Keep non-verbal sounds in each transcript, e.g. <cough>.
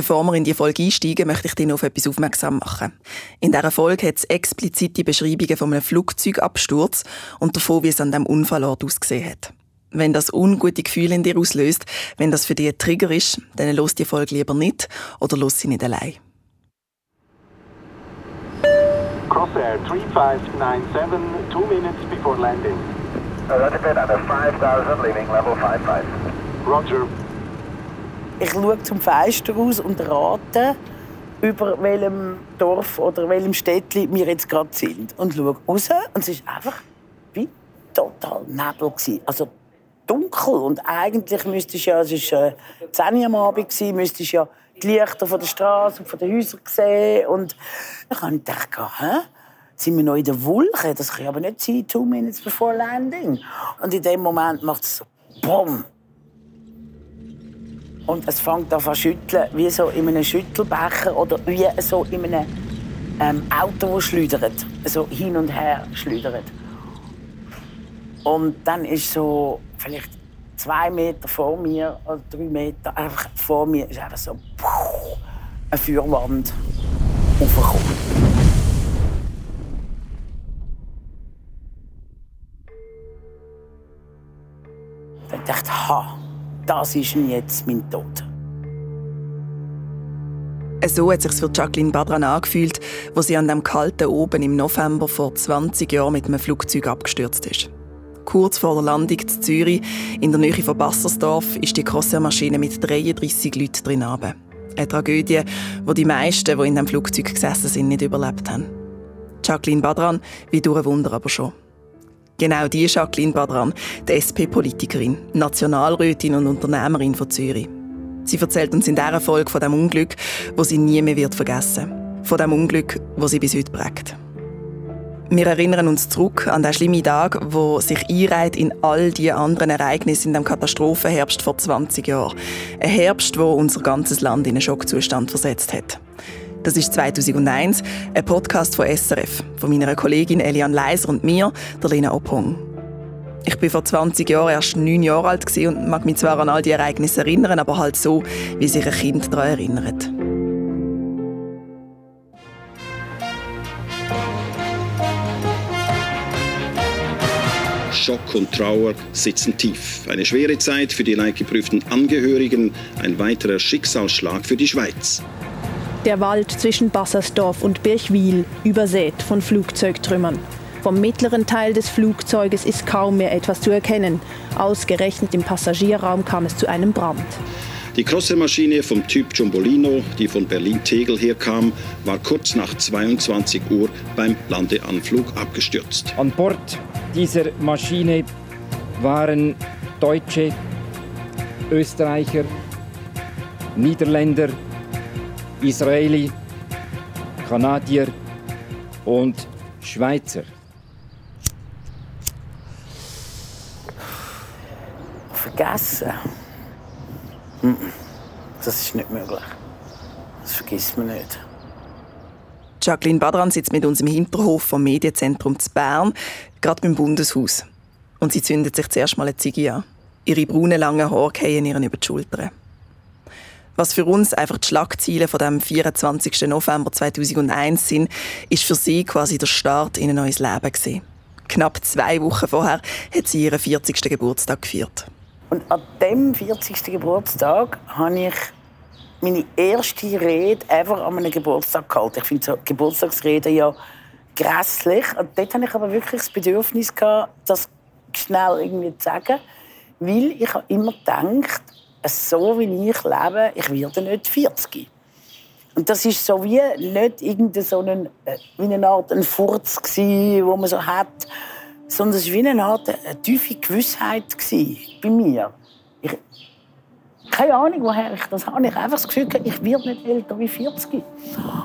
Bevor wir in die Folge einsteigen, möchte ich dich auf etwas aufmerksam machen. In dieser Folge hat es explizite Beschreibungen von einem Flugzeugabsturz und davon, wie es an diesem Unfallort ausgesehen hat. Wenn das ungute Gefühl in dir auslöst, wenn das für dich ein Trigger ist, dann los die Folge lieber nicht oder los sie nicht allein. Crossair 3597, two minutes before landing. Roger, under 5000, leaving level 55. Roger. Ich schaue zum Fenster raus und rate, über welchem Dorf oder welchem Städtchen wir jetzt gerade sind. Und schaue raus und es ist einfach wie total Nebel. Gewesen. Also dunkel. Und eigentlich müsste ich ja, es war äh, 10 Uhr am Abend, gewesen, müsste ich ja die Lichter von der Straße und von den Häusern sehen. Und dann habe ich gedacht, hä? Sind wir noch in der Wolke? Das kann aber nicht sein, two minutes before landing. Und in dem Moment macht es so, BOM! Und es fängt an zu schütteln, wie so in einem Schüttelbecher oder wie so in einem ähm, Auto, das schleudert. So hin und her schleudert. Und dann ist so vielleicht zwei Meter vor mir oder drei Meter einfach vor mir ist einfach so eine Feuerwand aufgekommen. Das ist jetzt mein Tod. So hat es sich für Jacqueline Badran angefühlt, wo sie an dem kalten Oben im November vor 20 Jahren mit einem Flugzeug abgestürzt ist. Kurz vor der Landung in Zürich, in der Nähe von Bassersdorf, ist die Crossair-Maschine mit 33 Leuten drin. Eine Tragödie, die die meisten, die in dem Flugzeug gesessen sind, nicht überlebt haben. Jacqueline Badran, wie durch ein Wunder aber schon. Genau die Jacqueline Badran, die SP-Politikerin, Nationalrätin und Unternehmerin von Zürich. Sie erzählt uns in dieser Folge von dem Unglück, wo sie nie mehr wird vergessen. Von dem Unglück, wo sie bis heute prägt. Wir erinnern uns zurück an den schlimmen Tag, wo sich einreiht in all die anderen Ereignisse in dem Katastrophenherbst vor 20 Jahren. Ein Herbst, wo unser ganzes Land in einen Schockzustand versetzt hat. Das ist 2001, ein Podcast von SRF, von meiner Kollegin Eliane Leiser und mir, der Lena Ophong. Ich bin vor 20 Jahren erst neun Jahre alt und mag mich zwar an all die Ereignisse erinnern, aber halt so, wie sich ein Kind daran erinnert. Schock und Trauer sitzen tief. Eine schwere Zeit für die leidgeprüften Angehörigen, ein weiterer Schicksalsschlag für die Schweiz. Der Wald zwischen Bassersdorf und Birchwil übersät von Flugzeugtrümmern. Vom mittleren Teil des Flugzeuges ist kaum mehr etwas zu erkennen. Ausgerechnet im Passagierraum kam es zu einem Brand. Die Crossermaschine vom Typ Jumbolino, die von Berlin-Tegel herkam, war kurz nach 22 Uhr beim Landeanflug abgestürzt. An Bord dieser Maschine waren Deutsche, Österreicher, Niederländer, Israeli, Kanadier und Schweizer. Vergessen? Das ist nicht möglich. Das vergisst man nicht. Jacqueline Badran sitzt mit uns im Hinterhof vom Medienzentrum zu Bern, gerade beim Bundeshaus. Und sie zündet sich zuerst mal eine Ziege an. Ihre braunen langen Haare fallen ihr über die Schultern. Was für uns einfach die Schlagziele von dem 24. November 2001 sind, ist für sie quasi der Start in ein neues Leben gewesen. Knapp zwei Wochen vorher hat sie ihren 40. Geburtstag gefeiert. Und an dem 40. Geburtstag habe ich meine erste Rede einfach an einem Geburtstag gehalten. Ich finde so Geburtstagsreden ja grässlich. Und dort hatte ich aber wirklich das Bedürfnis, das schnell irgendwie zu sagen. Weil ich immer gedacht, so wie ich lebe, ich werde nicht 40. Und das ist so wie nicht irgendeine so eine, äh, wie eine Art ein Furz gsi, wo man so hat, sondern es war wie eine Art eine tiefe Gewissheit bei mir. Keine Ahnung, woher ich das habe. Ich habe einfach das Gefühl, ich werde nicht älter wie 40.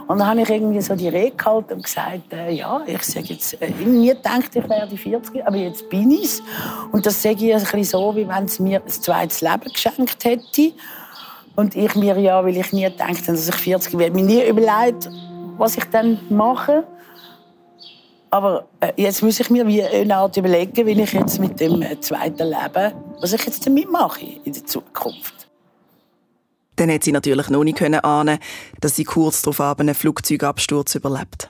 Und dann habe ich irgendwie so die Rede gehalten und gesagt, äh, ja, ich sage jetzt, äh, nie gedacht, ich werde 40, aber jetzt bin ich es. Und das sage ich ein bisschen so, wie wenn es mir ein zweites Leben geschenkt hätte. Und ich mir ja, weil ich nie gedacht dass ich 40 werde, mir nie überlegt, was ich dann mache. Aber äh, jetzt muss ich mir wie eine Art überlegen, wie ich jetzt mit dem äh, zweiten Leben, was ich jetzt damit mache in der Zukunft. Dann hat sie natürlich noch nicht ahnen, dass sie kurz darauf einen Flugzeugabsturz überlebt.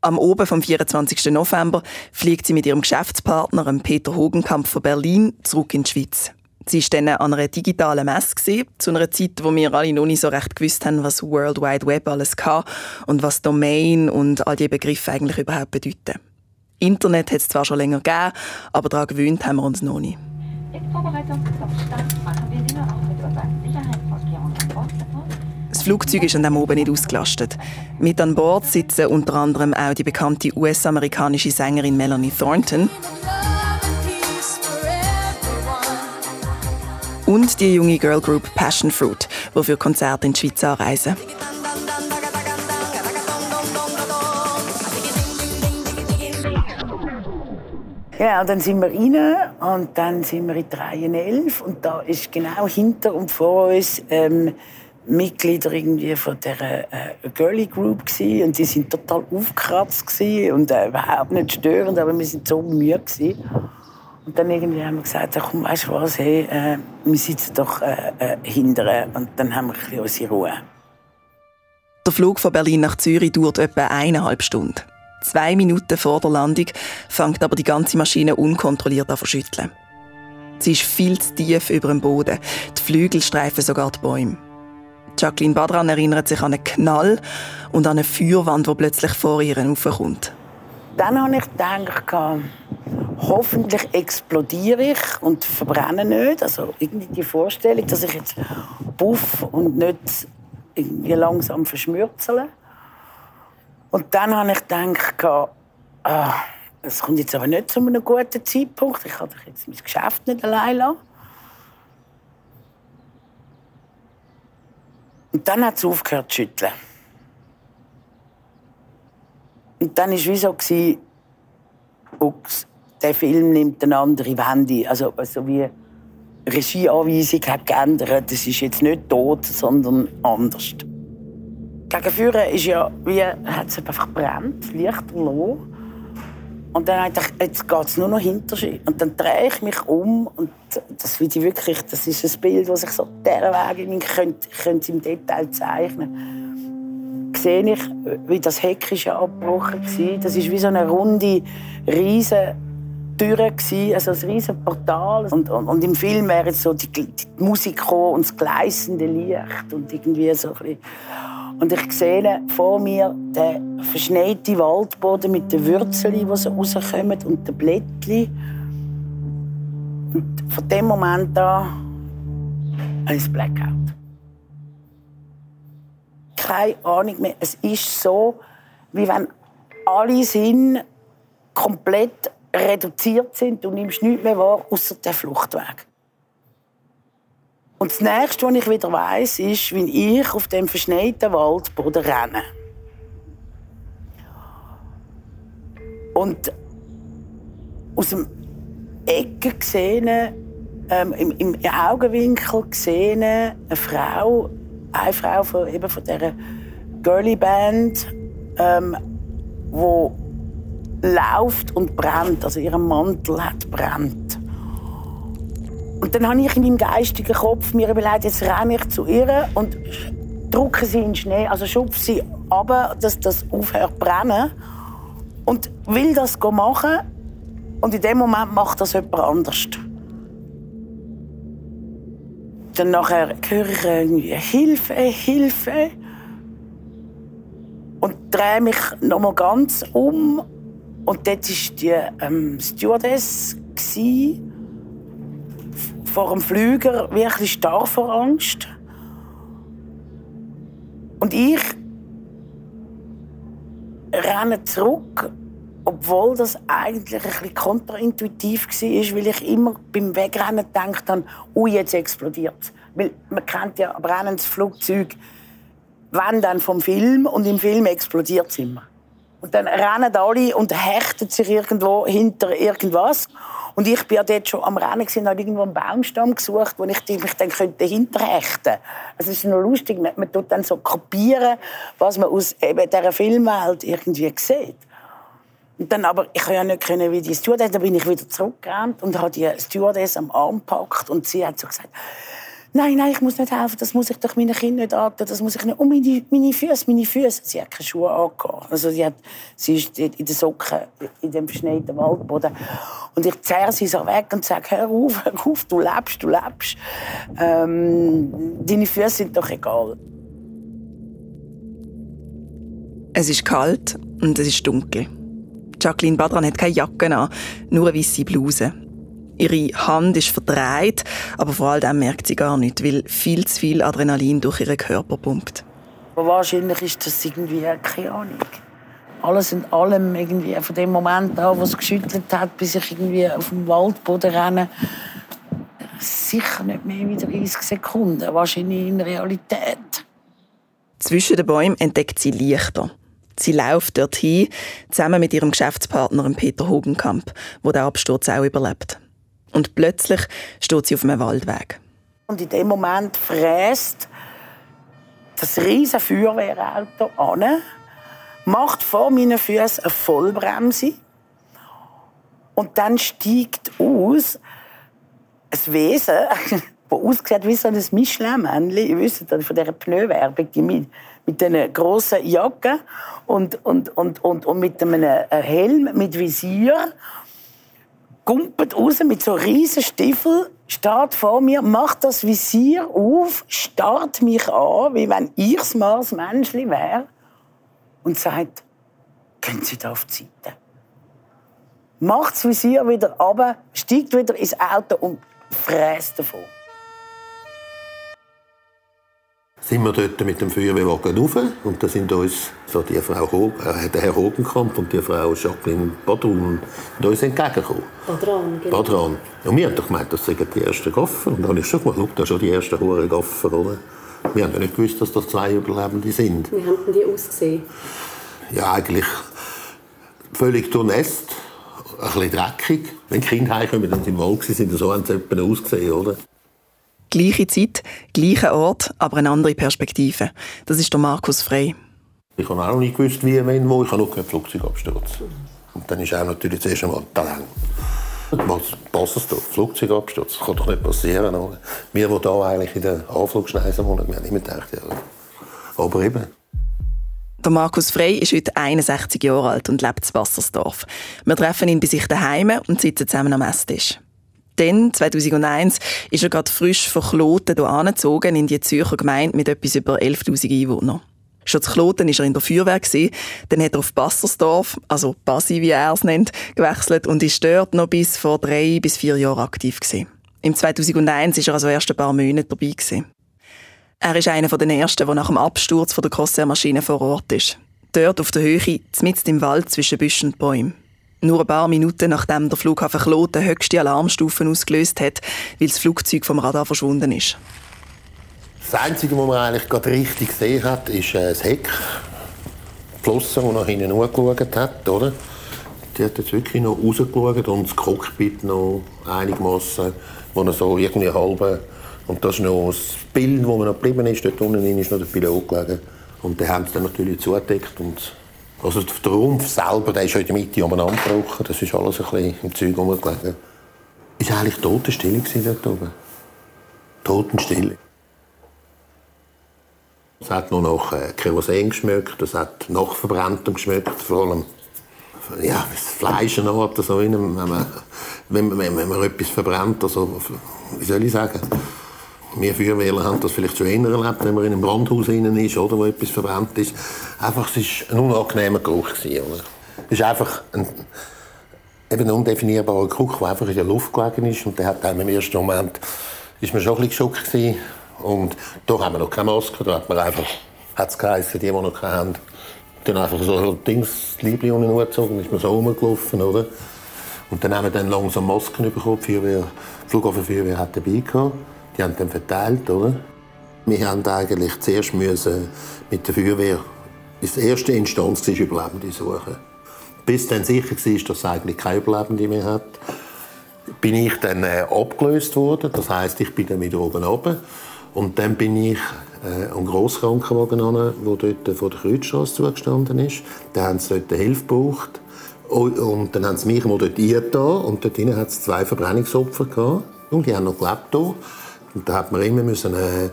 Am Oben vom 24. November fliegt sie mit ihrem Geschäftspartner, Peter Hogenkamp von Berlin, zurück in die Schweiz. Sie war dann an einer digitalen Messe, zu einer Zeit, wo wir alle noch nicht so recht gewusst haben, was World Wide Web alles kann und was Domain und all diese Begriffe eigentlich überhaupt bedeuten. Internet hat es zwar schon länger gegeben, aber daran gewöhnt haben wir uns noch nicht. In Vorbereitung zum Start machen wir Dinge auch mit unseren Sicherheitsvorkehrungen an Bord. Das Flugzeug ist an diesem Oben nicht ausgelastet. Mit an Bord sitzen unter anderem auch die bekannte US-amerikanische Sängerin Melanie Thornton. Und die junge Girlgroup Passion Fruit, die für Konzerte in die Schweiz anreisen. Und dann sind wir rein und dann sind wir in 311 und da ist genau hinter und vor uns ähm, Mitglieder irgendwie von der äh, Girly Group gewesen, und die sind total aufgekratzt und äh, überhaupt nicht störend, aber wir sind so müde gewesen. Und dann irgendwie haben wir gesagt, komm, weißt du was, hey, äh, wir sitzen doch äh, äh, hinterher und dann haben wir ein bisschen unsere Ruhe. Der Flug von Berlin nach Zürich dauert etwa eineinhalb Stunden. Zwei Minuten vor der Landung fängt aber die ganze Maschine unkontrolliert an zu schütteln. Sie ist viel zu tief über dem Boden. Die Flügel streifen sogar die Bäume. Jacqueline Badran erinnert sich an einen Knall und an eine Feuerwand, die plötzlich vor ihr aufkommt. Dann habe ich gedacht, hoffentlich explodiere ich und verbrenne nicht. Also irgendwie die Vorstellung, dass ich jetzt buff und nicht irgendwie langsam verschmürzele. Und dann habe ich gedacht, ah, es kommt jetzt aber nicht zu einem guten Zeitpunkt. Ich kann doch jetzt mein Geschäft nicht allein lassen. Und dann hat es aufgehört zu schütteln. Und dann war es wie so, ups, der Film nimmt eine andere Wende. Also, also wie Regieanweisung hat geändert. Es ist jetzt nicht tot, sondern anders. Gegen Führen ist ja, wie, hat es einfach brennt, Licht verloren. Und dann dachte ich, jetzt geht es nur noch hinter sich. Und dann drehe ich mich um und das, ich wirklich, das ist ein Bild, das ich so dieser Weg könnte, könnte im Detail zeichnen sehe ich, wie das Heck ist abgebrochen war. Das ist wie so eine runde, riesige Tür, also ein riesiges Portal. Und, und, und, im Film wäre so die, die Musik und das gleißende Licht und irgendwie so ein und ich sehe vor mir den verschneiten Waldboden mit den Wurzeln, die so rauskommen und den Blättchen. Und von dem Moment an ein Blackout. Keine Ahnung mehr. Es ist so, wie wenn alle Sinne komplett reduziert sind. Du nimmst nichts mehr wahr, außer den Fluchtweg. Und das Nächste, was ich wieder weiss, ist, wie ich auf dem verschneiten Waldboden renne. Und aus dem Ecke gesehen, ähm, im, im, Augenwinkel gesehen, eine Frau, eine Frau von, eben von dieser Girly Band, ähm, wo läuft und brennt, also ihren Mantel hat brennt. Und dann habe ich in meinem geistigen Kopf mir überlegt, jetzt renne ich zu ihr und drücke sie in den Schnee, also schupfe sie ab, dass das aufhört brennen. Und will das machen. Und in dem Moment macht das jemand anders. Dann nachher höre ich irgendwie Hilfe, Hilfe. Und drehe mich noch mal ganz um. Und dort war die ähm, Stewardess. Vor dem Flüger wirklich starr vor Angst. Und ich renne zurück, obwohl das eigentlich ein bisschen kontraintuitiv war, weil ich immer beim Wegrennen gedacht habe, ui, jetzt explodiert Weil man kennt ja brennendes Flugzeug, wenn dann vom Film, und im Film explodiert es immer. Und dann rennen alle und hechten sich irgendwo hinter irgendwas. Und ich bin ja dort schon am Rennen und habe irgendwo einen Baumstamm gesucht, wo ich mich dann könnte hinterhechten. Also es ist noch lustig, man, man tut dann so kopieren, was man aus eben dieser Filmwelt irgendwie sieht. Und dann aber, ich konnte ja nicht können, wie die Stewardess, dann bin ich wieder zurückgerannt und habe die Stewardess am Arm gepackt und sie hat so gesagt, Nein, nein, ich muss nicht helfen, das muss ich doch meinen Kindern nicht antun, das muss ich nicht. Und meine, meine Füße, meine Füße, sie hat keine Schuhe angehabt. Also sie, hat, sie ist in den Socken, in dem verschneiten Waldboden. Und ich zerre sie so weg und sage, hör auf, <laughs> hör auf, du lebst, du lebst. Ähm, deine Füße sind doch egal. Es ist kalt und es ist dunkel. Jacqueline Badran hat keine Jacke an, nur eine weiße Bluse. Ihre Hand ist verdreht, aber vor allem merkt sie gar nicht, weil viel zu viel Adrenalin durch ihren Körper pumpt. Aber wahrscheinlich ist das irgendwie, keine Ahnung. Alles in allem irgendwie, von dem Moment an, wo es geschüttelt hat, bis ich irgendwie auf dem Waldboden renne, sicher nicht mehr wie 30 Sekunden, wahrscheinlich in Realität. Zwischen den Bäumen entdeckt sie Lichter. Sie läuft dorthin, zusammen mit ihrem Geschäftspartner Peter Hogenkamp, der den Absturz auch überlebt. Und plötzlich steht sie auf einem Waldweg. Und in dem Moment fräst das riesige Feuerwehrauto an, macht vor meinen Füßen eine Vollbremse und dann steigt aus ein Wesen, <laughs> das aussieht wie so ein Michelin-Männchen. Ihr wisst von dieser Pneuwerbung, die mit, mit diesen grossen Jacken und, und, und, und, und mit einem Helm mit Visier gumpet raus mit so riesen Stiefel, steht vor mir, macht das Visier auf, starrt mich an, wie wenn ich das Mars-Menschli wäre und sagt, gehen Sie da auf die Seite. Macht das Visier wieder ab, steigt wieder ins Auto und fräst davon sind wir dort mit dem Feuerwehrwagen rauf und da sind uns so die Frau äh, der Herr Hogenkamp und die Frau Jacqueline Badrun uns entgegengekommen. Badran, genau. Badran. Und wir haben doch gemeint, das sind die ersten Gaffer. Und dann habe ich schon gemeint, da schon die ersten hohen Gaffer, oder? Wir haben ja nicht gewusst, dass das zwei Überlebende sind. Wie haben die ausgesehen? Ja, eigentlich völlig durchnässt, ein bisschen dreckig. Wenn die Kinder heimkommen, dann sind wir wohl sind so haben sie ausgesehen, oder? Gleiche Zeit, gleicher Ort, aber eine andere Perspektive. Das ist der Markus Frey. Ich habe auch noch nicht gewusst, wie, wenn, wo. Ich habe nur keinen Flugzeugabsturz. Und dann ist auch natürlich zuerst einmal Talent. Was passt da? Flugzeugabsturz? Das kann doch nicht passieren. Oder? Wir, die hier eigentlich in der Anflugschneise wohnen, wir haben immer gedacht, ja. Aber eben. Der Markus Frey ist heute 61 Jahre alt und lebt in Wassersdorf. Wir treffen ihn bei sich daheim und sitzen zusammen am Esstisch. Dann, 2001, ist er gerade frisch von Kloten hier angezogen in die Zürcher Gemeinde mit etwas über 11.000 Einwohnern. Schon zu Kloten war er in der Feuerwehr. Dann hat er auf Bassersdorf, also Basi, wie er es nennt, gewechselt und ist dort noch bis vor drei bis vier Jahren aktiv. Gewesen. Im 2001 war er also erst ein paar Monate dabei. Gewesen. Er ist einer der ersten, der nach dem Absturz der Crossair-Maschine vor Ort ist. Dort auf der Höhe, mitten im Wald zwischen Büschen und Bäumen. Nur ein paar Minuten nachdem der Flughafen Kloten höchste Alarmstufen ausgelöst hat, weil das Flugzeug vom Radar verschwunden ist. Das Einzige, was man eigentlich gerade richtig gesehen hat, ist äh, das Heck. Die Flosse, die nach hinten angeschaut hat. Oder? Die hat jetzt wirklich noch rausgeschaut und das Cockpit noch einigermaßen, wo er so irgendwie halb... Und das ist noch das Bild, das noch geblieben ist. Dort unten ist noch der Pilot gelegen. Und den haben sie dann natürlich zugedeckt und also der Rumpf selber, der ist in der Mitte umeinander gebrochen. Das ist alles ein bisschen im Zeug rumgelegen. Es war eigentlich Totenstille dort oben. Totenstille. Es hat nur noch äh, Kerosin geschmeckt, es hat nach Verbranntem geschmeckt, vor allem ja, das Fleisch so, wenn man, wenn, man, wenn man etwas verbrennt, also, wie soll ich sagen, wir Feuerwehrler haben das vielleicht schon eher erlebt, wenn man in einem Brandhaus ist, oder, wo etwas verbrannt ist. Einfach, es war ein unangenehmer Geruch. Oder? Es ist einfach ein, eben ein undefinierbarer Geruch, der einfach in der Luft gelegen ist. Und der hat einem im ersten Moment ist man schon ein bisschen geschockt gewesen. Und da haben wir noch keine Maske, da hat man einfach, hat es geheißen, die, die noch keine haben, dann einfach so Dings, Liebling unten angezogen, ist man so rumgelaufen, oder? Und dann haben wir dann langsam Masken bekommen, die Feuerwehr, Flughafenfeuerwehr hat dabei gehabt. Die haben dann verteilt, oder? Wir haben eigentlich zuerst müssen mit der Feuerwehr in erste Instanz Überlebende suchen. Bis dann sicher war, dass es eigentlich keine Überlebende mehr hat, bin ich dann äh, abgelöst worden. Das heißt, ich bin dann wieder oben runter. Und dann bin ich äh, am Grosskrankenwagen an, der dort vor der Kreuzstraße zugestanden ist. Dann haben sie dort Hilfe gebraucht. Und dann haben sie mich dort eingetan. Und dort hat es zwei Verbrennungsopfer gehabt. Und die haben noch gelebt hier. Und da hat man immer müssen, äh,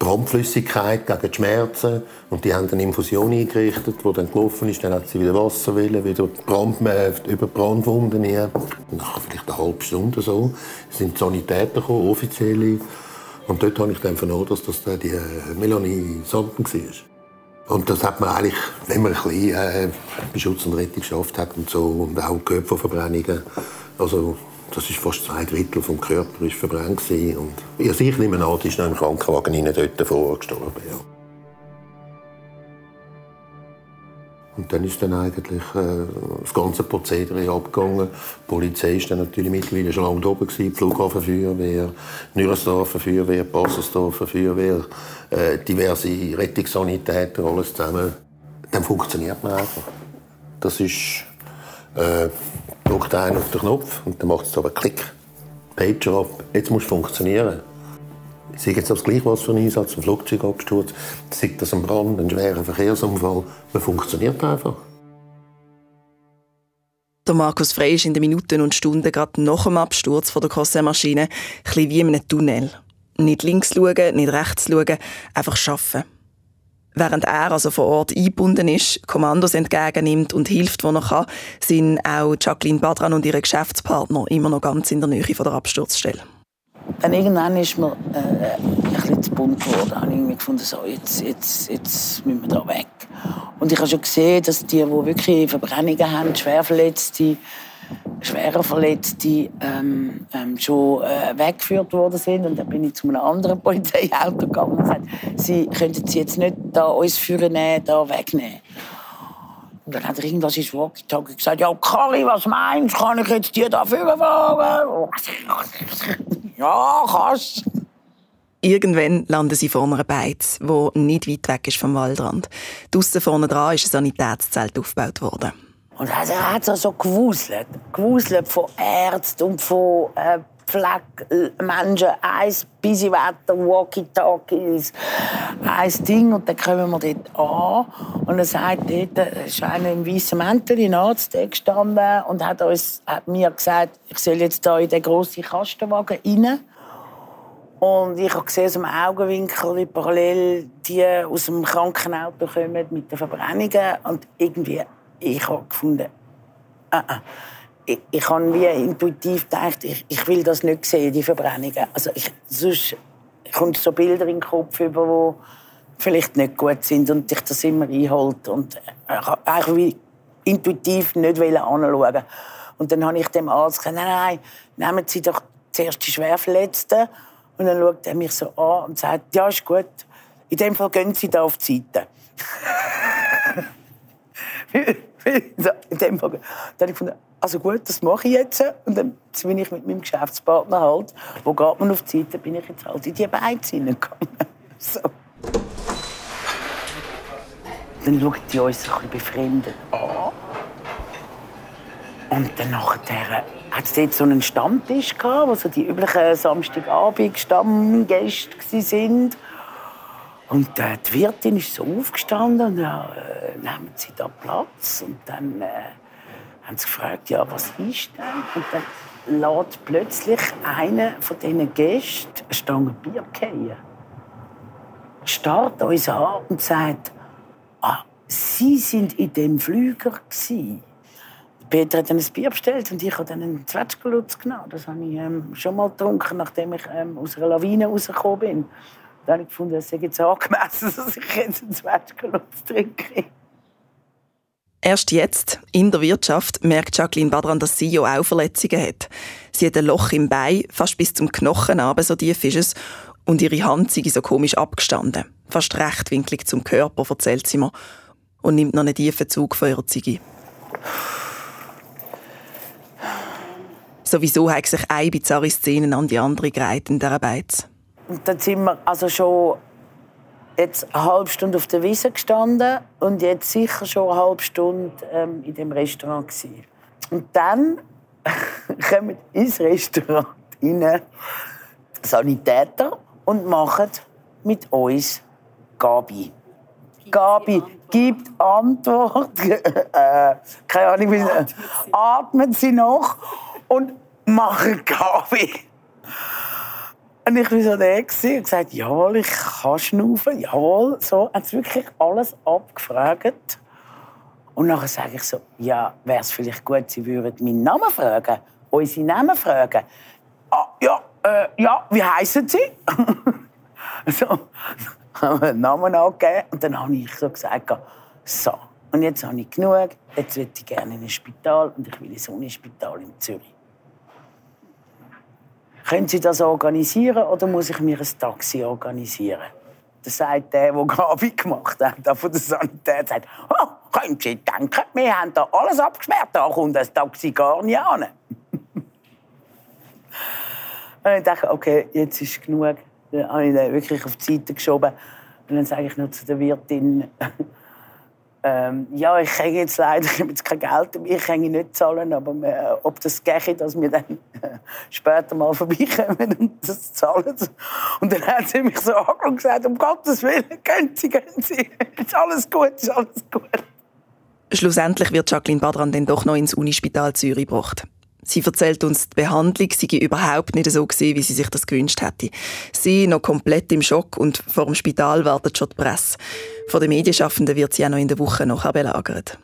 Brandflüssigkeit gegen Schmerzen und die haben eine Infusion eingerichtet, die dann gelaufen ist. Dann hat sie wieder Wasser wollen, wieder Brand, äh, über Brandwunden hin. Nach vielleicht eine halbe Stunde so sind die Sanitäter gekommen, offizielle. Und dort habe ich dann vernommen, dass das die äh, Melanie Santen war. Und das hat man eigentlich, wenn man ein bisschen äh, bei Schutz und Rettung geschafft hat und so, und auch Körperverbrennungen, also das ist fast zwei Drittel vom Körper ist verbrannt gewesen. und ja, ich nehme an, die ist noch im Krankenwagen hinein dort vorgestorben. Ja. Und dann ist dann eigentlich äh, das ganze Prozedere abgegangen. Die Polizei ist dann natürlich mittlerweile schon lange oben gewesen, Flughafenfeuerwehr, Nürnsdorfer Feuerwehr, Bassersdorfer Feuerwehr, äh, diverse Rettungssanitäter, alles zusammen. Dann funktioniert man einfach. Das ist äh, drückt einer auf den Knopf und dann macht es einen Klick. Pager ab. Jetzt muss es funktionieren. Sei jetzt das gleich was für ein Einsatz, ein Flugzeugabsturz, sei das ein Brand, ein schwerer Verkehrsunfall. Man funktioniert einfach. Der Markus Frey ist in den Minuten und Stunden gerade nach dem Absturz von der Kossenmaschine ein wie in einem Tunnel. Nicht links schauen, nicht rechts schauen, einfach arbeiten. Während er also vor Ort eingebunden ist, Kommandos entgegennimmt und hilft, wo er kann, sind auch Jacqueline Badran und ihre Geschäftspartner immer noch ganz in der Nähe von der Absturzstelle. Dann irgendwann ist mir äh, ein zu bunt geworden. Ich gefunden, so, jetzt, jetzt, jetzt müssen wir da weg. Und ich habe schon gesehen, dass die, die wirklich Verbrennungen haben, Schwerverletzte, schwerer Verletzte ähm, ähm, schon äh, weggeführt worden sind. Und dann bin ich zu einem anderen Polizeiauto gegangen und gesagt, sie könnten sie jetzt nicht da uns führen, da wegnehmen. Und dann hat er irgendwas ins Walkie-Talkie gesagt, ja, Kali, was meinst du, kann ich jetzt die da fahren? ja, kannst Irgendwann landen sie vor einer Beiz, wo nicht weit weg ist vom Waldrand. Draussen vorne dran ist ein Sanitätszelt aufgebaut worden. Und also, er hat so gewuselt. Gewuselt von Ärzten und von äh, Pflegemenschen. Ein busy Wetter, Walkie-Talkies, ein Ding. Und dann kommen wir dort an. Und er sagt, dort äh, ist einer im weißen Mäntel, ein Arzt, gestanden und hat, uns, hat mir gesagt, ich soll jetzt hier in den grossen Kastenwagen rein. Und ich habe gesehen, aus dem Augenwinkel, wie parallel die aus dem Krankenauto kommen mit den Verbrennungen. Und irgendwie ich habe gefunden, äh, äh. Ich, ich habe wie intuitiv gedacht, ich, ich will das nicht sehen, die Verbrennungen. Also ich, sonst kommen so Bilder in den Kopf über, die vielleicht nicht gut sind und dich das immer einholt. Und ich habe eigentlich intuitiv nicht anschauen. Und dann habe ich dem Arzt gesagt, nein, nein, nehmen Sie doch zuerst die Schwerverletzten. Und dann schaut er mich so an und sagt, ja, ist gut. In dem Fall gehen Sie da auf die Seite. <laughs> <laughs> in dem Fall. Dann habe ich also gut, das mache ich jetzt. Und dann bin ich mit meinem Geschäftspartner halt, wo geht man auf die Seite, bin ich jetzt halt in die Beine hineingegangen. <laughs> So. Dann schauen die uns ein bisschen befremdet an. Und dann nachher hat es dort so einen Stammtisch gehabt, wo so die üblichen Samstagabend-Stammgäste waren. Und äh, die Wirtin ist so aufgestanden und äh, nehmen Sie da Platz. Und dann äh, haben sie gefragt, ja, was ist denn? Und dann lädt plötzlich einer von diesen Gästen eine Stange Bier fallen. Starrt uns an und sagt, ah, Sie sind in dem Flüger gewesen. Peter hat dann ein Bier bestellt und ich habe dann einen Zwetschgenlutz genommen. Das habe ich ähm, schon mal getrunken, nachdem ich ähm, aus einer Lawine rausgekommen bin. Dann habe ich gefunden, es sei jetzt angemessen, dass ich jetzt einen Zwetschgenlutz trinke. Erst jetzt, in der Wirtschaft, merkt Jacqueline Badran, dass sie ja auch Verletzungen hat. Sie hat ein Loch im Bein, fast bis zum Knochen aber so tief ist es. Und ihre Hand sei so komisch abgestanden. Fast rechtwinklig zum Körper, erzählt sie mir. Und nimmt noch einen tiefen Zug von ihrer Ziege. Sowieso hat sich eine bizarre Szene an die andere gereiht in dieser Beiz. Und dann sind wir also schon jetzt eine halbe Stunde auf der Wiese gestanden und jetzt sicher schon eine halbe Stunde ähm, in dem Restaurant gewesen. Und dann <laughs> kommen ins Restaurant rein Sanitäter und machen mit uns Gabi. Gabi gibt Antwort. <laughs> äh, keine Ahnung, wie atmet sie noch und machen Gabi. Und ich war so der gewesen und gesagt, jawohl, ich kann schnaufen, jawohl. So sie wirklich alles abgefragt. Und nachher sage ich so, ja, wäre es vielleicht gut, Sie würden meinen Namen fragen, unsere Namen fragen. Ah, ja, äh, ja, wie heißen Sie? <laughs> so, haben wir einen Namen angegeben und dann habe ich so gesagt, so, und jetzt habe ich genug, jetzt würde ich gerne in ein Spital und ich will ins Unispital in Zürich. Können Sie das organisieren oder muss ich mir ein Taxi organisieren? Das sagt der, der Gabi gemacht hat, der von der Sanität, sagt, oh, können Sie denken, wir haben da alles abgesperrt, da kommt das Taxi gar nicht an. <laughs> und ich dachte, okay, jetzt ist genug. Dann habe ich den wirklich auf die Seite geschoben. Und dann sage ich noch zu der Wirtin, <laughs> ähm, ja, ich kann jetzt leider <laughs> ich habe jetzt kein Geld ich kann nicht zahlen, aber äh, ob das geht, dass wir dann äh, später mal <laughs> vorbeikommen und das zahlen. Und dann hat sie mich so angeschaut und gesagt, um Gottes Willen, <laughs> gehen Sie, gehen Sie, ist alles gut, ist alles gut. Schlussendlich wird Jacqueline Badran dann doch noch ins Unispital Zürich gebracht. Sie erzählt uns, die Behandlung sei überhaupt nicht so gewesen, wie sie sich das gewünscht hätte. Sie noch komplett im Schock und vor dem Spital wartet schon die Presse. Von den Medienschaffenden wird sie auch noch in der Woche noch belagert.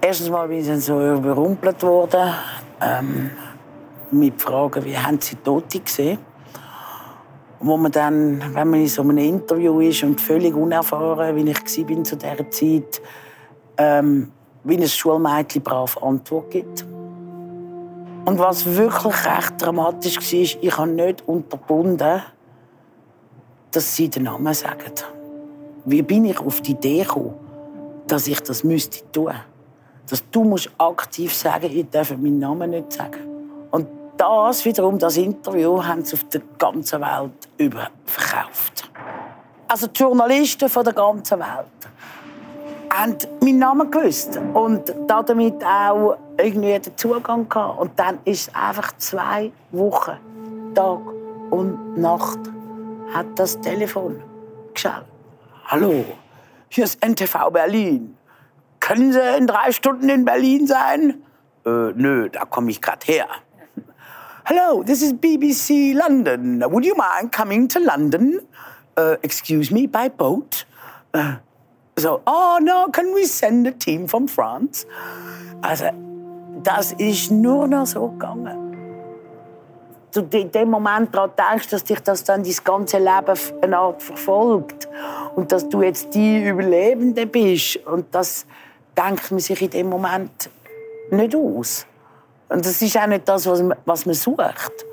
Erstens mal bin ich so überrumpelt worden ähm, mit Fragen, wie haben Sie Tote gesehen? Wo man dann, wenn man in so einem Interview ist und völlig unerfahren, wie ich war zu dieser Zeit, ähm, wie ein Schulmädchen brav Antwort gibt. Und was wirklich recht dramatisch war, ich habe nicht unterbunden, dass sie den Namen sagen. Wie bin ich auf die Idee gekommen, dass ich das müsste tun? Dass du musst aktiv sagen, ich darf meinen Namen nicht sagen. Und das wiederum, das Interview, haben sie auf der ganzen Welt über verkauft. Also die Journalisten von der ganzen Welt haben meinen Namen gewusst und damit auch irgendwie den Zugang gehabt. Und dann ist einfach zwei Wochen, Tag und Nacht, hat das Telefon geschaut. Hallo, hier ist NTV Berlin. Können Sie in drei Stunden in Berlin sein? Äh, nö, da komme ich gerade her. Hello, this is BBC London. Would you mind coming to London? Uh, excuse me, by boat? Uh, so, oh no, can we send a team from France? Also, das ist nur noch so gegangen. Du in dem Moment daran denkst, dass dich das dann dein ganze Leben eine Art verfolgt. Und dass du jetzt die Überlebende bist. Und das denkt man sich in dem Moment nicht aus. Und das ist auch nicht das, was man, was man sucht.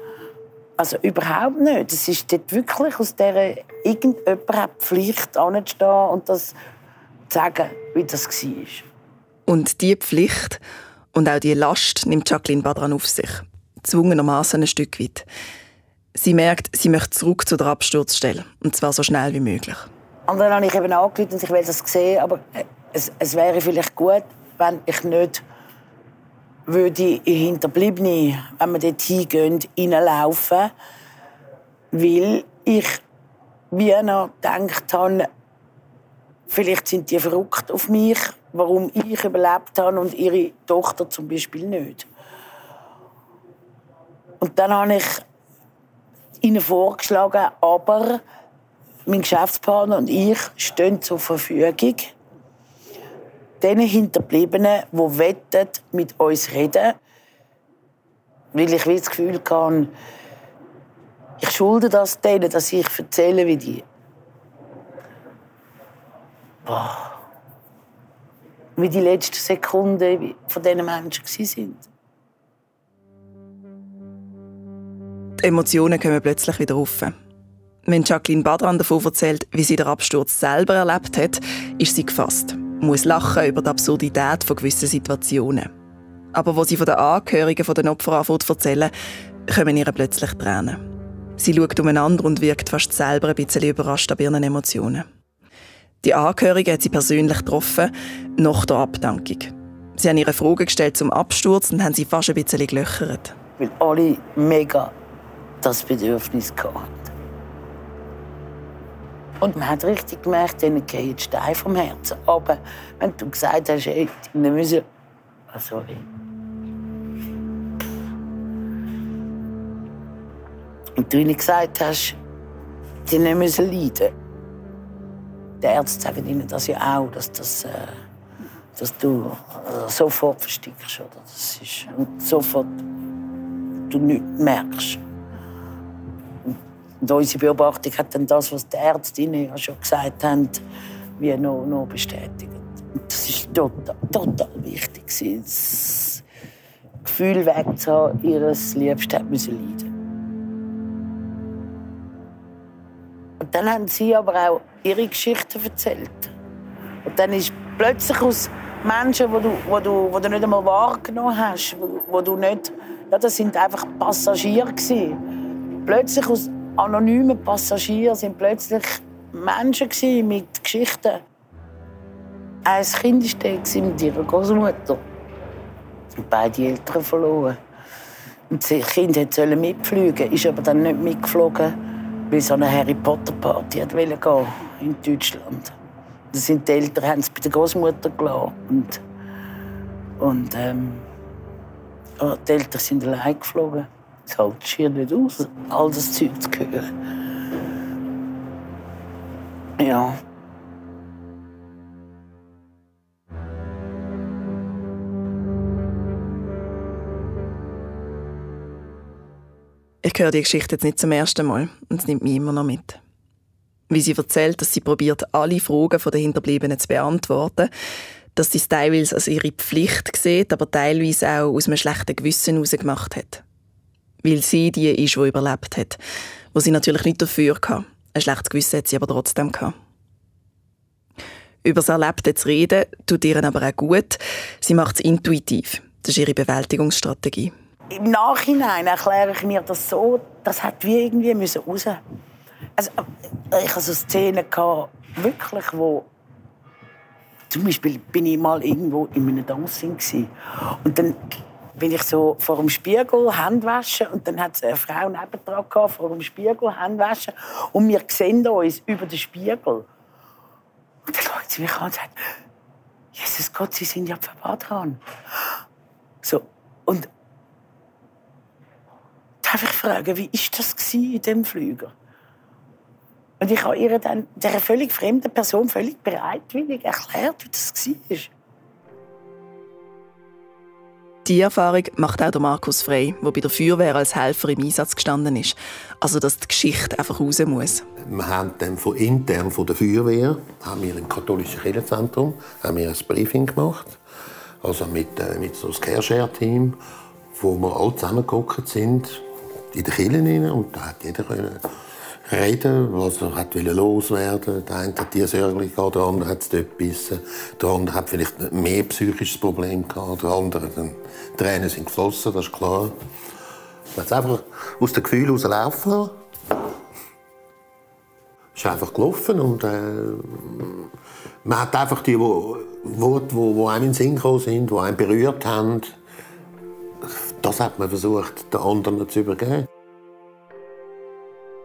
Also überhaupt nicht. Es ist dort wirklich aus dieser irgendjemand hat die Pflicht anzustehen und das sagen, wie das war. Und diese Pflicht und auch die Last nimmt Jacqueline Badran auf sich. Zwungenermaßen ein Stück weit. Sie merkt, sie möchte zurück zu der Absturzstelle. Und zwar so schnell wie möglich. Und dann habe ich eben angerufen und ich will das sehen, aber es, es wäre vielleicht gut, wenn ich nicht würde in Hinterbliebene, wenn wir dort hingehen, reinlaufen. Weil ich wie noch gedacht habe, vielleicht sind die verrückt auf mich warum ich überlebt habe und ihre Tochter zum Beispiel nicht. Und dann habe ich ihnen vorgeschlagen, aber mein Geschäftspartner und ich stehen zur Verfügung den Hinterbliebenen, die wettet mit uns reden, weil ich das Gefühl habe, ich schulde das denen, dass ich erzähle, wie die. Wie die letzten Sekunden von diesen Menschen waren. Die Emotionen kommen plötzlich wieder auf. Wenn Jacqueline Badran davon erzählt, wie sie den Absturz selber erlebt hat, ist sie gefasst, muss lachen über die Absurdität von gewissen Situationen. Aber wo sie von den Angehörigen der Opfer anfängt erzählen, kommen ihr plötzlich Tränen. Sie schaut umeinander und wirkt fast selber ein bisschen überrascht an ihren Emotionen. Die Angehörigen hat sie persönlich getroffen, nach der Abdankung. Sie haben ihre Fragen gestellt zum Absturz und haben sie fast ein bisschen gelöchert. Weil alle mega das Bedürfnis hatten. Und man hat richtig gemerkt, denen geht Stein vom Herzen. Aber wenn du gesagt hast, hey, die müssen... Oh, sorry. Und du ihnen gesagt hast, nicht müssen leiden Die Ärzte sagen ihnen das ja auch, dass, das, äh, dass du äh, sofort verstickst. Oder? Das ist, und sofort du nichts merkst. Und unsere Beobachtung hat dann das, was die Ärztinnen ja schon gesagt haben, wie noch, noch bestätigt. Und das war total, total wichtig. Das Gefühl wegzuhaben, ihr Liebste hat leiden. Dann haben sie aber auch ihre Geschichten erzählt. Und dann ist plötzlich aus Menschen, die du, wo du, wo du nicht einmal wahrgenommen hast, wo, wo du nicht, ja, das sind einfach Passagiere gewesen. Plötzlich aus anonymen Passagieren sind plötzlich Menschen mit Geschichten. Ein Kind war mit ihrer Großmutter. Beide Eltern verloren. Und das Kind sollte mitfliegen, ist aber dann nicht mitgeflogen, weil so eine Harry Potter Party gehen in Deutschland. Da sind die Eltern haben es bei der Großmutter gelassen. Und, und ähm, die Eltern sind allein geflogen. Es hält schier nicht aus, all das Zeug zu hören. Ja. Ich höre die Geschichte jetzt nicht zum ersten Mal und es nimmt mich immer noch mit. Wie sie erzählt, dass sie probiert, alle Fragen der Hinterbliebenen zu beantworten, dass sie es teilweise als ihre Pflicht sieht, aber teilweise auch aus einem schlechten Gewissen heraus gemacht hat. Weil sie die ist, die überlebt hat, wo sie natürlich nicht dafür hatte. Ein schlechtes Gewissen hat sie aber trotzdem gehabt. Über das Erlebte zu reden, tut ihr aber auch gut. Sie macht es intuitiv. Das ist ihre Bewältigungsstrategie. Im Nachhinein erkläre ich mir das so, das hat wie irgendwie müssen raus. Also, äh, ich hatte so Szenen, gehabt, wirklich, wo zum Beispiel bin ich mal irgendwo in einem Dancing und dann bin ich so vor dem Spiegel Hände waschen und dann hat eine Frau nebendran gehabt, vor dem Spiegel Hände waschen und wir sehen uns über den Spiegel. Und dann schaut sie mich an und sagt, Jesus Gott, Sie sind ja Pfarrer dran. So, und darf ich fragen, wie ist das in dem Flüger? Und ich habe ihr dann, der völlig fremden Person, völlig bereitwillig erklärt, wie das war. Die Erfahrung macht auch der Markus Frey, der bei der Feuerwehr als Helfer im Einsatz gestanden ist. Also, dass die Geschichte einfach raus muss. Wir haben dann von intern von der Feuerwehr, haben wir im katholischen Kirchenzentrum, haben wir ein Briefing gemacht. Also mit, äh, mit so einem Care-Share-Team, wo wir alle zusammengekommen sind, in den Kirchen und da hat jeder können reden, was er hat loswerden Der eine hat Sorge gehabt, der andere hat es dort gebissen. Der andere hat vielleicht mehr psychisches Problem gehabt, der andere, die Tränen sind geflossen, das ist klar. Man hat es einfach aus dem Gefühl heraus laufen lassen. Es ist einfach gelaufen und äh, man hat einfach die Worte, die, die einem in den Sinn gekommen sind, die einen berührt haben, das hat man versucht, den anderen zu übergeben.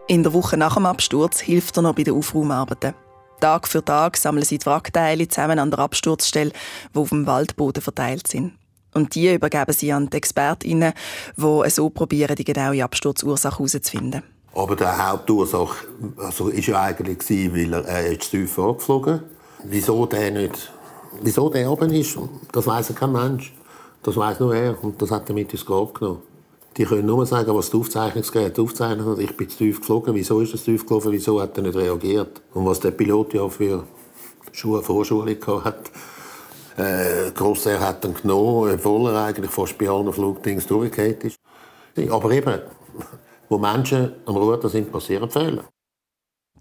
In der Woche nach dem Absturz hilft er noch bei den Aufraumarbeiten. Tag für Tag sammeln sie die Wrackteile zusammen an der Absturzstelle, die auf dem Waldboden verteilt sind. Und die übergeben sie an die ExpertInnen, die so probieren, die genaue Absturzursache herauszufinden. Aber die Hauptursache also, ist ja eigentlich, weil er, er ist zu tief vorgeflogen Wieso der nicht, wieso der oben ist, das weiß kein Mensch. Das weiß nur er und das hat er mit ins Grab genommen. Die können nur sagen, was das Aufzeichnungsgerät aufzeichnet hat. Ich bin zu tief geflogen. Wieso ist zu tief geflogen? Wieso hat er nicht reagiert? Und was der Pilot ja für Schuhe, Vorschulung hat, äh, Grosser hat ihn genommen, obwohl er eigentlich fast bei allen Flugdings durchgefallen ist. Aber eben, wo Menschen am Ruder sind, passieren Fehler.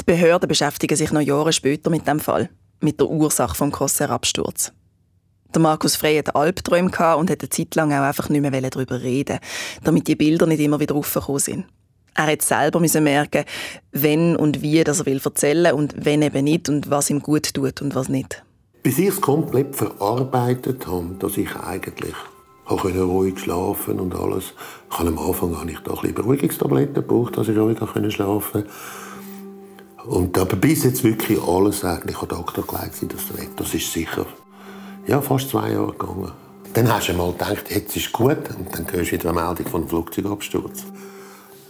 Die Behörden beschäftigen sich noch Jahre später mit dem Fall, mit der Ursache des Crossair-Absturz. Der Markus Frey hatte Albträume und hat eine Zeit lang auch einfach nicht mehr darüber reden damit die Bilder nicht immer wieder aufgekommen sind. Er hat selber merken, wenn und wie das er will erzählen und wenn eben nicht und was ihm gut tut und was nicht. Bis ich es komplett verarbeitet habe, dass ich eigentlich auch ruhig schlafen und alles. Ich habe am Anfang habe ich da ein Beruhigungstabletten gebraucht, dass ich ruhig schlafen konnte. Und aber bis jetzt wirklich alles eigentlich an Doktor gelegt das weg. Das ist sicher ja, fast zwei Jahre gegangen. Dann hast du mal gedacht, jetzt ist gut. Und dann hörst du wieder eine Meldung von einem Flugzeugabsturz.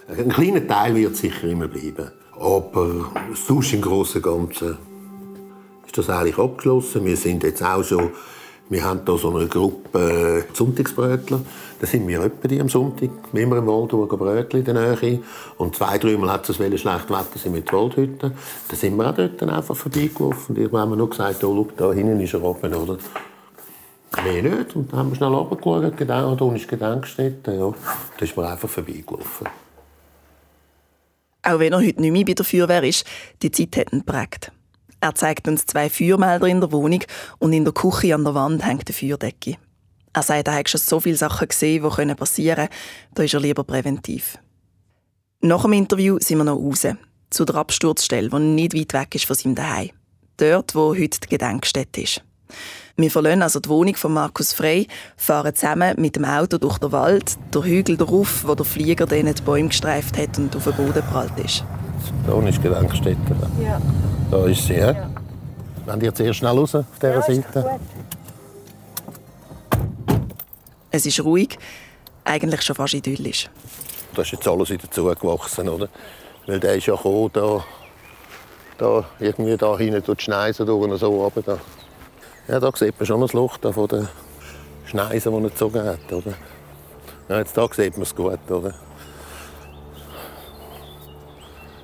Ein kleiner Teil wird sicher immer bleiben. Aber sonst im Großen und Ganzen ist das eigentlich abgeschlossen. Wir sind jetzt auch schon, wir haben hier so eine Gruppe äh, Sonntagsbrötler. Da sind wir etwa die am Sonntag, immer im Waldburg Brötchen in der Nähe. Und zwei, dreimal hat es schlecht Wetter sind mit Waldhütten. Da sind wir auch dort einfach vorbeigelaufen. Und haben mir nur gesagt, oh, da hinten ist er oben, oder? Mehr nicht. Und dann haben wir schnell runtergeschaut, genau, da ist Gedenkstätte. Ja. Da ist man einfach vorbeigelaufen. Auch wenn er heute nicht mehr bei der Feuerwehr ist, die Zeit hat ihn geprägt. Er zeigt uns zwei Feuermelder in der Wohnung und in der Küche an der Wand hängt eine Feuerdecke. Er sagt, er hat schon so viele Sachen gesehen, die passieren können. Da ist er lieber präventiv. Nach dem Interview sind wir noch raus. Zu der Absturzstelle, die nicht weit weg ist von seinem Zuhause. Dort, wo heute die Gedenkstätte ist. Wir verlassen also die Wohnung von Markus Frey, fahren zusammen mit dem Auto durch den Wald, der Hügel darauf, wo der Flieger den die Bäume gestreift hat und auf den Boden prallt ist. Da ist die Gedenkstätte. Ja. Da ist sie. Ja. Wenn ihr zuerst schnell raus auf dieser ja, Seite. Es ist ruhig, eigentlich schon fast idyllisch. Da ist jetzt alles wieder zugewachsen, oder? Weil der ist ja gekommen, da, da irgendwie da hinten durch die Schneisen durch und so runter. Da. Ja, da sieht man schon das Loch da von den Schneisen, die er gezogen hat, oder? Ja, jetzt da sieht man es gut, oder?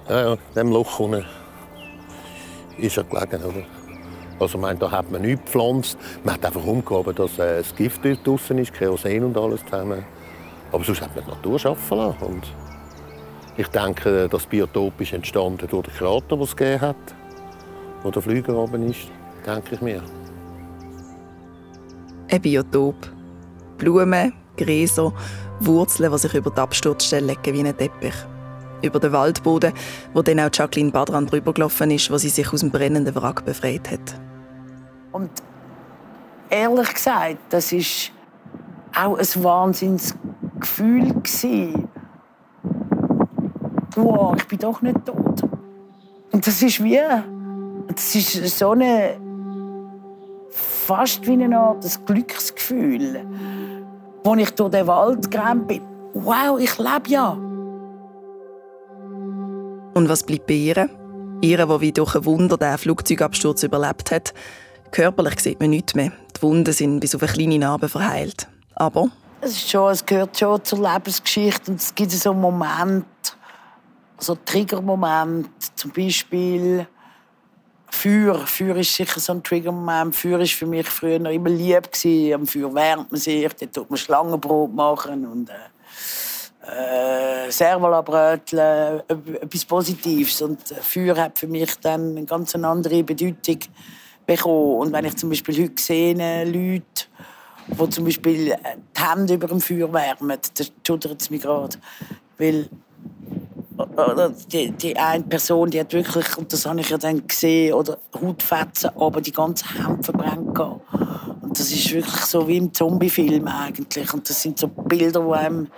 Ja, ja, diesem Loch unten ist er gelegen, oder? Also, ich meine, da hat man nichts gepflanzt. Man hat einfach umgehoben, dass äh, das Gift draußen ist, Kerosin und alles zusammen. Aber sonst hat man die Natur schaffen lassen. Und ich denke, das Biotop ist entstanden durch den Krater, den es gegeben hat, wo der Flüger oben ist, denke ich mir. Ein Biotop. Blumen, Gräser, Wurzeln, die sich über die Absturzstelle legen wie ein Teppich über den Waldboden, wo dann auch Jacqueline Badran drüber gelaufen ist, wo sie sich aus dem brennenden Wrack befreit hat. Und ehrlich gesagt, das ist auch ein Wahnsinnsgefühl Wow, ich bin doch nicht tot. Und das ist wie, das ist so eine fast wie eine Art ein Glücksgefühl, wo ich durch den Wald gerannt bin. Wow, ich lebe ja. Und was bleibt bei ihr? Ihr, die wie durch ein Wunder den Flugzeugabsturz überlebt hat. Körperlich sieht man nichts mehr. Die Wunden sind bis auf eine kleine Narbe verheilt. Aber... Es, ist schon, es gehört schon zur Lebensgeschichte. Und es gibt so Momente, so Triggermomente. Zum Beispiel Feuer. Feuer ist sicher so ein Triggermoment. Feuer war für mich früher immer lieb. Am Feuer wärmt man sich, dort tut man Schlangenbrot machen. Und, äh, äh, Servola-Brötchen, etwas Positives. Und Feuer hat für mich dann eine ganz andere Bedeutung bekommen. Und wenn ich zum Beispiel heute sehe, Leute, die zum Beispiel die Hände über dem Feuer wärmen, das schudert es mich gerade. Weil oder die, die eine Person, die hat wirklich, und das habe ich ja dann gesehen, oder Hautfetzen, aber die ganze Hände verbrennt. Und das ist wirklich so wie im Zombie-Film eigentlich. Und das sind so Bilder, die einem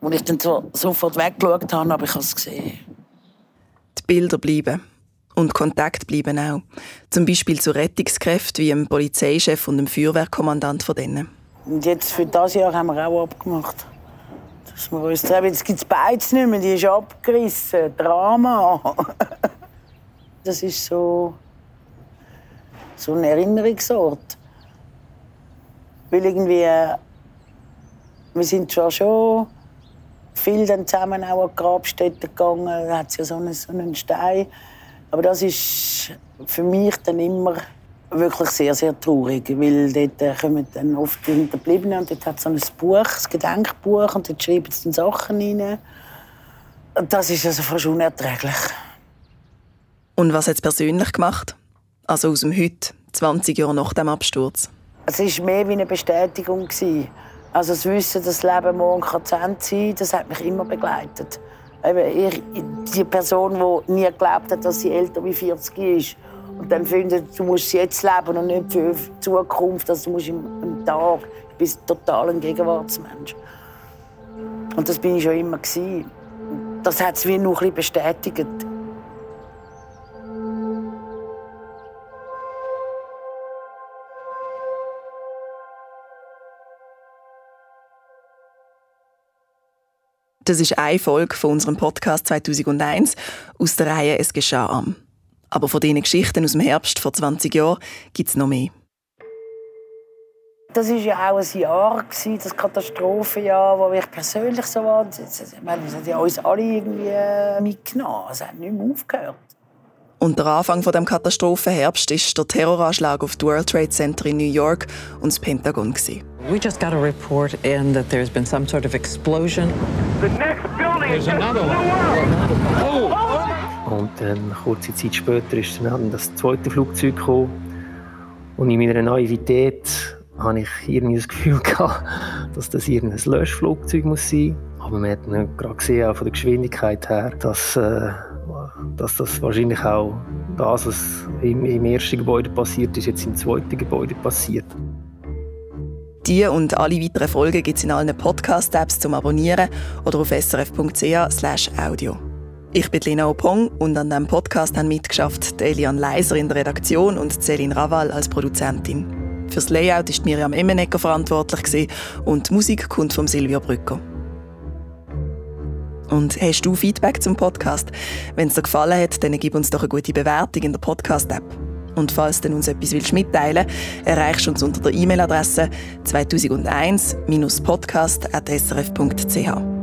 wo ich dann so, sofort weggeschaut habe, aber ich habe es gesehen. Die Bilder bleiben. Und Kontakt bleiben auch. Zum Beispiel zu Rettungskräften wie dem Polizeichef und dem Feuerwehrkommandant von denen. Und jetzt für das Jahr haben wir auch abgemacht. Dass wir uns treffen. Jetzt gibt es beides nicht mehr, die ist abgerissen. Drama. <laughs> das ist so, so ein Erinnerungsort. Weil irgendwie, wir sind zwar schon viel dann zusammen auch an die Grabstätte gegangen. Da hat es ja so einen, so einen Stein. Aber das ist für mich dann immer wirklich sehr, sehr traurig, weil dort äh, kommen dann oft die Hinterbliebenen und dort hat es so ein Buch, ein Gedenkbuch und dort schreiben sie dann Sachen rein. Und das ist also fast unerträglich. Und was hat es persönlich gemacht? Also aus dem Heute, 20 Jahre nach dem Absturz? Es war mehr wie eine Bestätigung. Gewesen. Also das Wissen, dass das Leben morgen kann zu Ende sein kann, das hat mich immer begleitet. ich, die Person, die nie geglaubt hat, dass sie älter wie 40 ist und dann findet, du musst jetzt leben und nicht für die Zukunft, also du musst im, im Tag. Du bist total ein Gegenwartsmensch. Und das bin ich schon immer Das hat es wie noch ein bisschen bestätigt. Das ist eine Folge von unserem Podcast 2001 aus der Reihe Es geschah am. Aber von diesen Geschichten aus dem Herbst vor 20 Jahren gibt es noch mehr. Das war ja auch ein Jahr, das Katastrophenjahr, wo ich persönlich so war. Das hat ja uns alle irgendwie äh, mitgenommen. Es hat nicht mehr aufgehört. Und der Anfang von dem Katastrophenherbst ist der Terroranschlag auf das World Trade Center in New York und das Pentagon. Gewesen. We just got a report in that there's been some sort of explosion. The next building is another Und dann, kurze Zeit später ist dann das zweite Flugzeug gekommen. Und in meiner Naivität hatte ich irgendwie das Gefühl, <laughs> gehabt, dass das irgendein Löschflugzeug muss sein muss. Aber man hat dann gerade gesehen, auch von der Geschwindigkeit her, dass, äh, dass das wahrscheinlich auch das, was im, im ersten Gebäude passiert ist, jetzt im zweiten Gebäude passiert. Die und alle weiteren Folgen gibt es in allen Podcast-Apps zum Abonnieren oder auf srf.ch/audio. Ich bin Lina Opong und an diesem Podcast haben mitgeschafft Elian Leiser in der Redaktion und Céline Raval als Produzentin. Fürs Layout ist Miriam Emmenegger verantwortlich und die Musik kommt von Silvia Brücker. Und hast du Feedback zum Podcast? Wenn es dir gefallen hat, dann gib uns doch eine gute Bewertung in der Podcast-App. Und falls du uns etwas willst mitteilen willst, erreichst du uns unter der E-Mail-Adresse 2001-podcast.srf.ch.